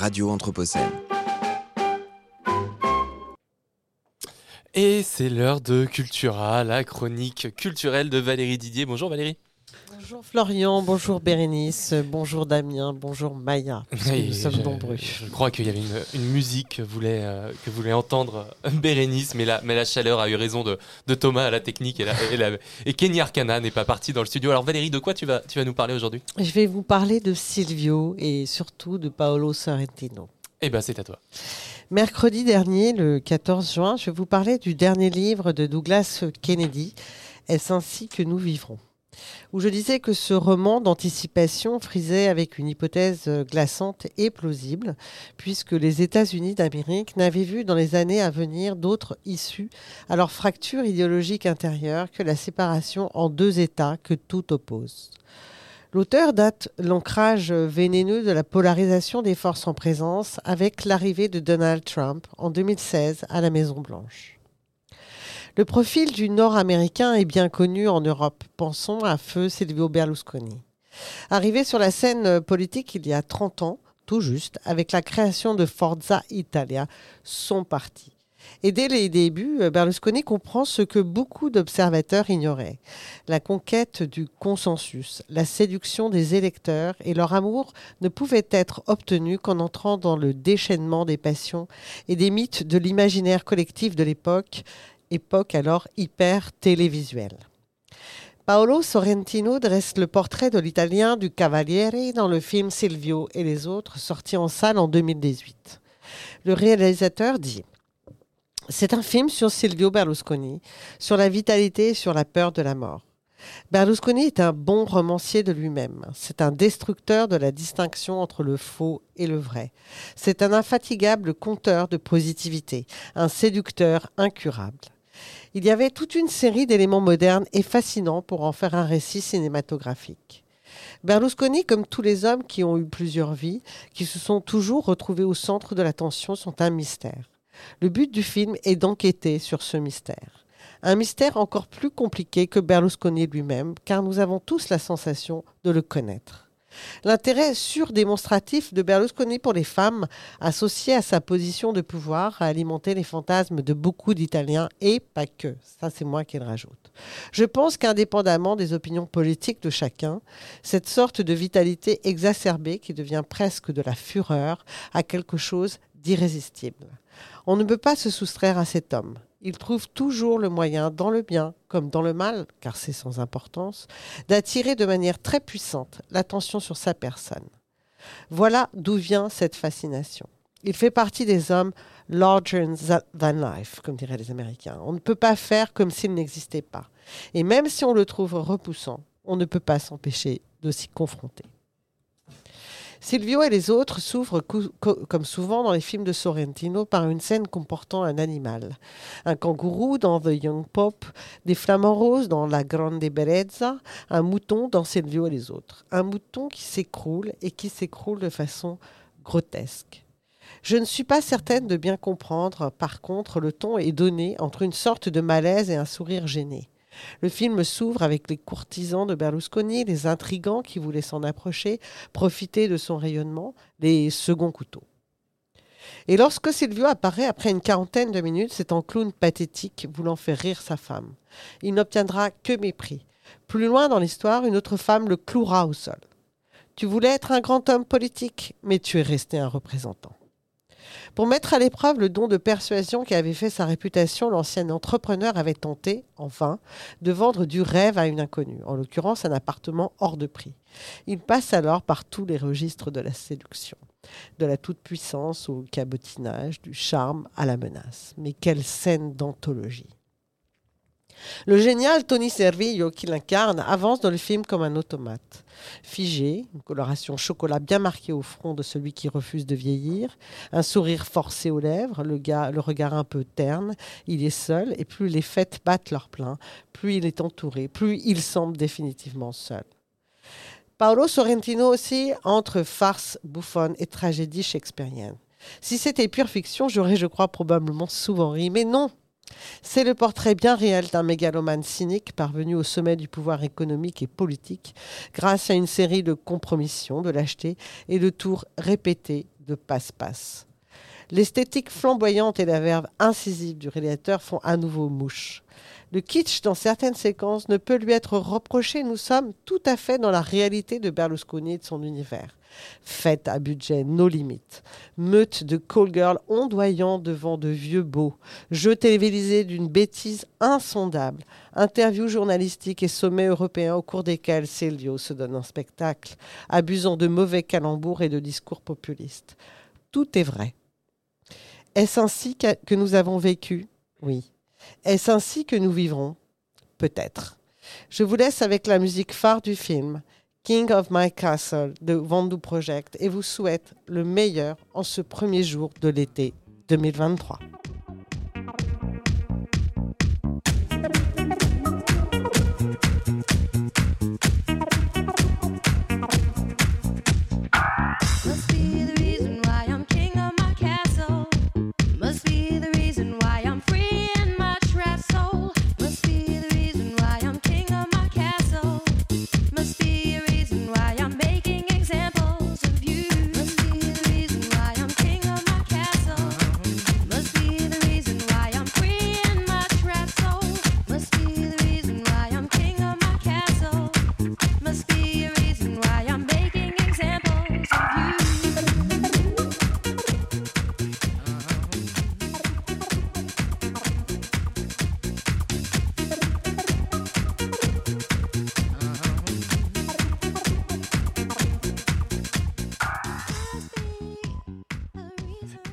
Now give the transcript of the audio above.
Radio Anthropocène. Et c'est l'heure de Cultura, la chronique culturelle de Valérie Didier. Bonjour Valérie. Bonjour Florian, bonjour Bérénice, bonjour Damien, bonjour Maya. nous sommes nombreux. Je crois qu'il y avait une, musique que voulait, euh, que voulait entendre euh, Bérénice, mais la, mais la chaleur a eu raison de, de Thomas à la technique et, et, Kenny Arcana n'est pas parti dans le studio. Alors Valérie, de quoi tu vas, tu vas nous parler aujourd'hui? Je vais vous parler de Silvio et surtout de Paolo Sorrentino. Eh bien c'est à toi. Mercredi dernier, le 14 juin, je vais vous parler du dernier livre de Douglas Kennedy, Est-ce ainsi que nous vivrons? Où je disais que ce roman d'anticipation frisait avec une hypothèse glaçante et plausible, puisque les États-Unis d'Amérique n'avaient vu dans les années à venir d'autres issues à leur fracture idéologique intérieure que la séparation en deux États que tout oppose. L'auteur date l'ancrage vénéneux de la polarisation des forces en présence avec l'arrivée de Donald Trump en 2016 à la Maison-Blanche. Le profil du Nord-Américain est bien connu en Europe. Pensons à feu Silvio Berlusconi. Arrivé sur la scène politique il y a 30 ans, tout juste, avec la création de Forza Italia, son parti. Et dès les débuts, Berlusconi comprend ce que beaucoup d'observateurs ignoraient. La conquête du consensus, la séduction des électeurs et leur amour ne pouvaient être obtenus qu'en entrant dans le déchaînement des passions et des mythes de l'imaginaire collectif de l'époque époque alors hyper télévisuelle. Paolo Sorrentino dresse le portrait de l'italien du Cavaliere dans le film Silvio et les autres, sorti en salle en 2018. Le réalisateur dit C'est un film sur Silvio Berlusconi, sur la vitalité et sur la peur de la mort. Berlusconi est un bon romancier de lui-même. C'est un destructeur de la distinction entre le faux et le vrai. C'est un infatigable conteur de positivité, un séducteur incurable. Il y avait toute une série d'éléments modernes et fascinants pour en faire un récit cinématographique. Berlusconi, comme tous les hommes qui ont eu plusieurs vies, qui se sont toujours retrouvés au centre de l'attention, sont un mystère. Le but du film est d'enquêter sur ce mystère. Un mystère encore plus compliqué que Berlusconi lui-même, car nous avons tous la sensation de le connaître. L'intérêt surdémonstratif de Berlusconi pour les femmes, associé à sa position de pouvoir, a alimenté les fantasmes de beaucoup d'Italiens et pas que. Ça, c'est moi qui le rajoute. Je pense qu'indépendamment des opinions politiques de chacun, cette sorte de vitalité exacerbée qui devient presque de la fureur a quelque chose d'irrésistible. On ne peut pas se soustraire à cet homme il trouve toujours le moyen, dans le bien comme dans le mal, car c'est sans importance, d'attirer de manière très puissante l'attention sur sa personne. Voilà d'où vient cette fascination. Il fait partie des hommes larger than life, comme diraient les Américains. On ne peut pas faire comme s'il n'existait pas. Et même si on le trouve repoussant, on ne peut pas s'empêcher de s'y confronter. Silvio et les autres s'ouvrent, comme souvent dans les films de Sorrentino, par une scène comportant un animal. Un kangourou dans The Young Pop, des flamants roses dans La Grande Bellezza, un mouton dans Silvio et les autres. Un mouton qui s'écroule et qui s'écroule de façon grotesque. Je ne suis pas certaine de bien comprendre, par contre, le ton est donné entre une sorte de malaise et un sourire gêné. Le film s'ouvre avec les courtisans de Berlusconi, les intrigants qui voulaient s'en approcher, profiter de son rayonnement, les seconds couteaux. Et lorsque Silvio apparaît après une quarantaine de minutes, c'est en clown pathétique voulant faire rire sa femme. Il n'obtiendra que mépris. Plus loin dans l'histoire, une autre femme le clouera au sol. Tu voulais être un grand homme politique, mais tu es resté un représentant. Pour mettre à l'épreuve le don de persuasion qui avait fait sa réputation, l'ancien entrepreneur avait tenté, en vain, de vendre du rêve à une inconnue, en l'occurrence un appartement hors de prix. Il passe alors par tous les registres de la séduction, de la toute-puissance au cabotinage, du charme à la menace. Mais quelle scène d'anthologie le génial Tony Servillo, qui l'incarne, avance dans le film comme un automate. Figé, une coloration chocolat bien marquée au front de celui qui refuse de vieillir, un sourire forcé aux lèvres, le, regard un peu terne, il est seul, et plus les fêtes battent leur plein, plus il est entouré, plus il semble définitivement seul. Paolo Sorrentino aussi entre farce bouffonne et tragédie shakespearienne. Si c'était pure fiction, j'aurais, je crois, probablement souvent ri, mais non, c'est le portrait bien réel d'un mégalomane cynique parvenu au sommet du pouvoir économique et politique grâce à une série de compromissions, de lâchetés et de tours répétés de passe-passe. L'esthétique flamboyante et la verve incisive du réalisateur font à nouveau mouche. Le kitsch dans certaines séquences ne peut lui être reproché. Nous sommes tout à fait dans la réalité de Berlusconi et de son univers. Fête à budget, nos limites. Meute de call girl ondoyant devant de vieux beaux. Jeux télévisés d'une bêtise insondable. Interviews journalistiques et sommets européens au cours desquels Silvio se donne un spectacle, abusant de mauvais calembours et de discours populistes. Tout est vrai. Est-ce ainsi que nous avons vécu? Oui. Est-ce ainsi que nous vivrons? Peut-être. Je vous laisse avec la musique phare du film, King of My Castle de Vandu Project, et vous souhaite le meilleur en ce premier jour de l'été 2023.